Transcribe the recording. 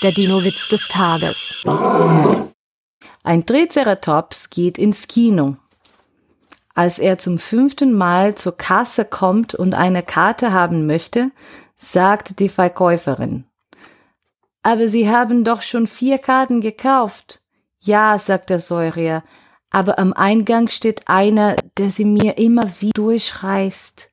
Der Dino-Witz des Tages. Ein Triceratops geht ins Kino. Als er zum fünften Mal zur Kasse kommt und eine Karte haben möchte, sagt die Verkäuferin. Aber Sie haben doch schon vier Karten gekauft. Ja, sagt der Säurier, aber am Eingang steht einer, der sie mir immer wie durchreißt.